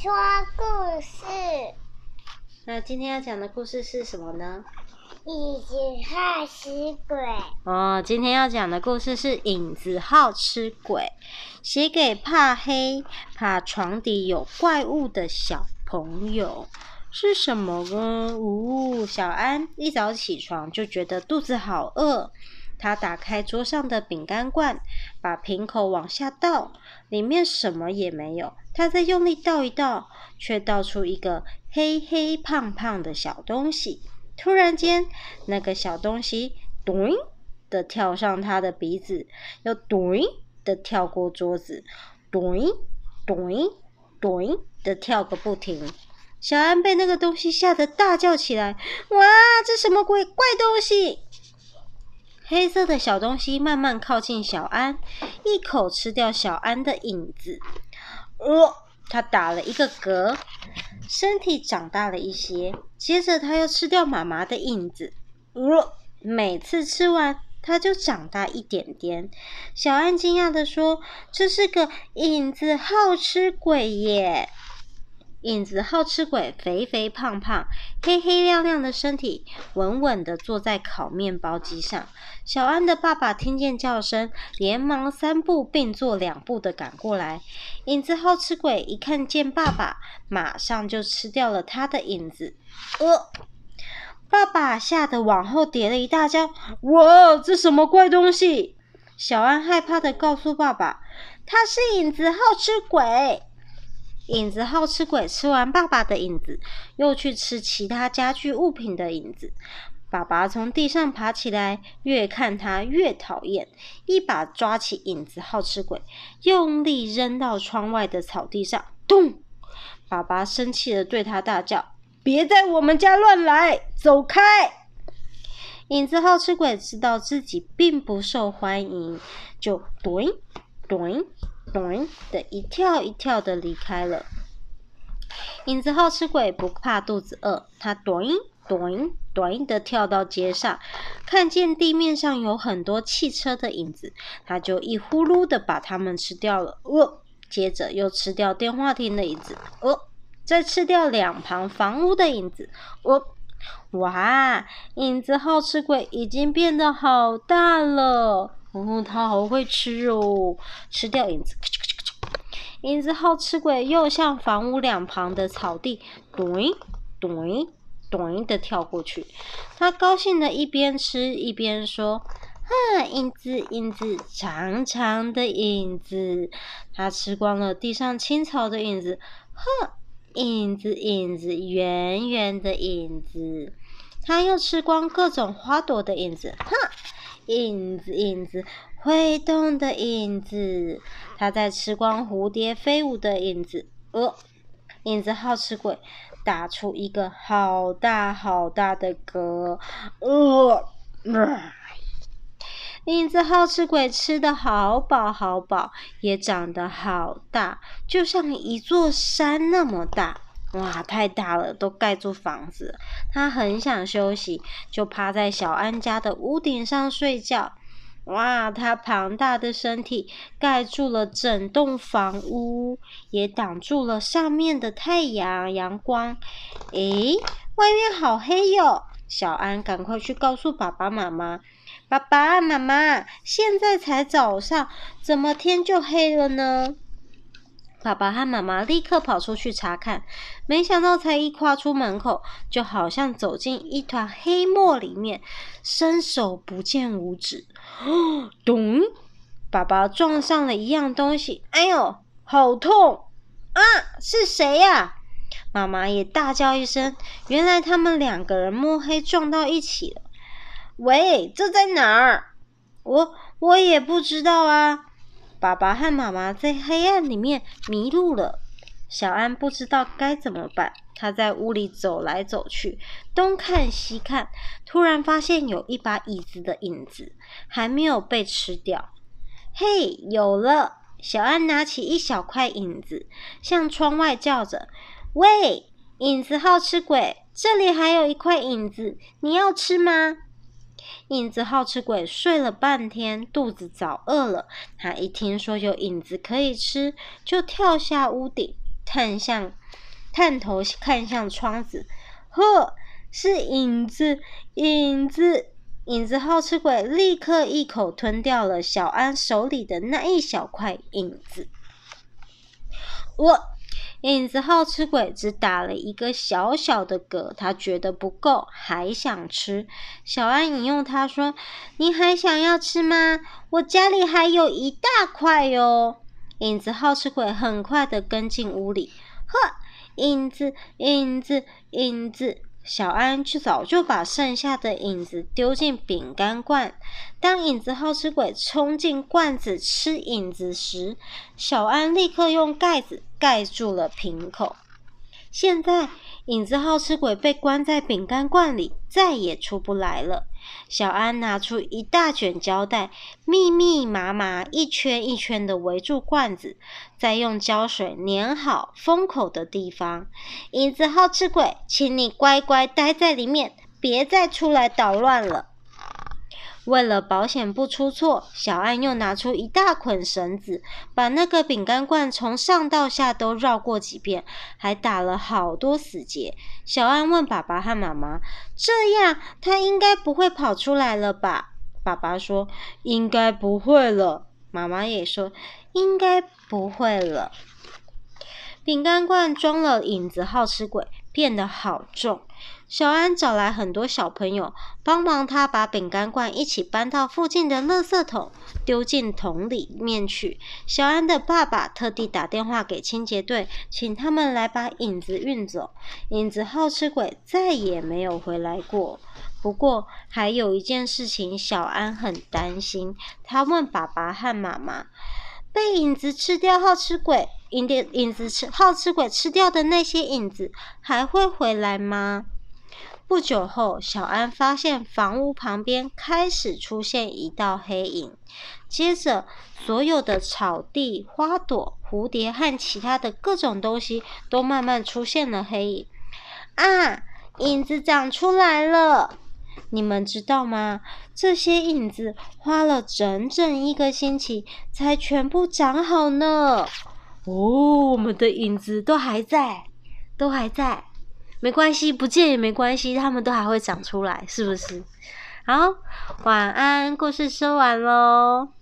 说故事。那今天要讲的故事是什么呢？影子好吃鬼。哦，今天要讲的故事是影子好吃鬼，写给怕黑、怕床底有怪物的小朋友。是什么呢？呜、哦，小安一早起床就觉得肚子好饿。他打开桌上的饼干罐，把瓶口往下倒，里面什么也没有。他再用力倒一倒，却倒出一个黑黑胖胖的小东西。突然间，那个小东西“咚”的跳上他的鼻子，又“咚”的跳过桌子，“咚咚咚”的跳个不停。小安被那个东西吓得大叫起来：“哇，这什么鬼怪东西！”黑色的小东西慢慢靠近小安，一口吃掉小安的影子。哦，他打了一个嗝，身体长大了一些。接着他又吃掉妈妈的影子。哦，每次吃完，他就长大一点点。小安惊讶地说：“这是个影子好吃鬼耶！”影子好吃鬼，肥肥胖胖，黑黑亮亮的身体，稳稳地坐在烤面包机上。小安的爸爸听见叫声，连忙三步并作两步地赶过来。影子好吃鬼一看见爸爸，马上就吃掉了他的影子。呃，爸爸吓得往后跌了一大跤。哇，这什么怪东西？小安害怕地告诉爸爸：“他是影子好吃鬼。”影子好吃鬼吃完爸爸的影子，又去吃其他家具物品的影子。爸爸从地上爬起来，越看他越讨厌，一把抓起影子好吃鬼，用力扔到窗外的草地上。咚！爸爸生气地对他大叫：“别在我们家乱来，走开！”影子好吃鬼知道自己并不受欢迎，就咚咚。咚的一跳一跳的离开了。影子好吃鬼不怕肚子饿，他咚咚咚的跳到街上，看见地面上有很多汽车的影子，他就一呼噜的把它们吃掉了。哦，接着又吃掉电话亭的影子，哦，再吃掉两旁房屋的影子。哦，哇，影子好吃鬼已经变得好大了。哦，他好会吃哦！吃掉影子，咔嚓咔嚓咔嚓，影子好吃鬼又向房屋两旁的草地，咚咚咚的跳过去。他高兴的一边吃一边说：“哈，影子，影子，长长的影子。”他吃光了地上青草的影子，呵，影子，影子，圆圆的影子。他又吃光各种花朵的影子，哼。影子，影子，会动的影子。它在吃光蝴蝶飞舞的影子。呃，影子好吃鬼，打出一个好大好大的嗝。呃，呃，影子好吃鬼吃的好饱好饱，也长得好大，就像一座山那么大。哇，太大了，都盖住房子。他很想休息，就趴在小安家的屋顶上睡觉。哇，他庞大的身体盖住了整栋房屋，也挡住了上面的太阳阳光。诶，外面好黑哟！小安赶快去告诉爸爸妈妈。爸爸妈妈，现在才早上，怎么天就黑了呢？爸爸和妈妈立刻跑出去查看，没想到才一跨出门口，就好像走进一团黑墨里面，伸手不见五指。哦，咚！爸爸撞上了一样东西，哎呦，好痛啊！是谁呀？妈妈也大叫一声，原来他们两个人摸黑撞到一起了。喂，这在哪儿？我我也不知道啊。爸爸和妈妈在黑暗里面迷路了，小安不知道该怎么办。他在屋里走来走去，东看西看，突然发现有一把椅子的影子还没有被吃掉。嘿，有了！小安拿起一小块影子，向窗外叫着：“喂，影子好吃鬼，这里还有一块影子，你要吃吗？”影子好吃鬼睡了半天，肚子早饿了。他一听说有影子可以吃，就跳下屋顶，探向，探头看向窗子，呵，是影子，影子，影子好吃鬼立刻一口吞掉了小安手里的那一小块影子。我，影子好吃鬼只打了一个小小的嗝，他觉得不够，还想吃。小安引用他说：“你还想要吃吗？我家里还有一大块哟。”影子好吃鬼很快的跟进屋里，呵，影子，影子，影子。小安却早就把剩下的影子丢进饼干罐。当影子好吃鬼冲进罐子吃影子时，小安立刻用盖子盖住了瓶口。现在，影子好吃鬼被关在饼干罐里，再也出不来了。小安拿出一大卷胶带，密密麻麻、一圈一圈的围住罐子，再用胶水粘好封口的地方。影子好吃鬼，请你乖乖待在里面，别再出来捣乱了。为了保险不出错，小安又拿出一大捆绳子，把那个饼干罐从上到下都绕过几遍，还打了好多死结。小安问爸爸和妈妈：“这样他应该不会跑出来了吧？”爸爸说：“应该不会了。”妈妈也说：“应该不会了。”饼干罐装了影子好吃鬼，变得好重。小安找来很多小朋友帮忙，他把饼干罐一起搬到附近的垃圾桶，丢进桶里面去。小安的爸爸特地打电话给清洁队，请他们来把影子运走。影子好吃鬼再也没有回来过。不过还有一件事情，小安很担心。他问爸爸和妈妈：“被影子吃掉好吃鬼，影子影子吃好吃鬼吃掉的那些影子还会回来吗？”不久后，小安发现房屋旁边开始出现一道黑影，接着所有的草地、花朵、蝴蝶和其他的各种东西都慢慢出现了黑影。啊，影子长出来了！你们知道吗？这些影子花了整整一个星期才全部长好呢。哦，我们的影子都还在，都还在。没关系，不见也没关系，他们都还会长出来，是不是？好，晚安，故事说完喽。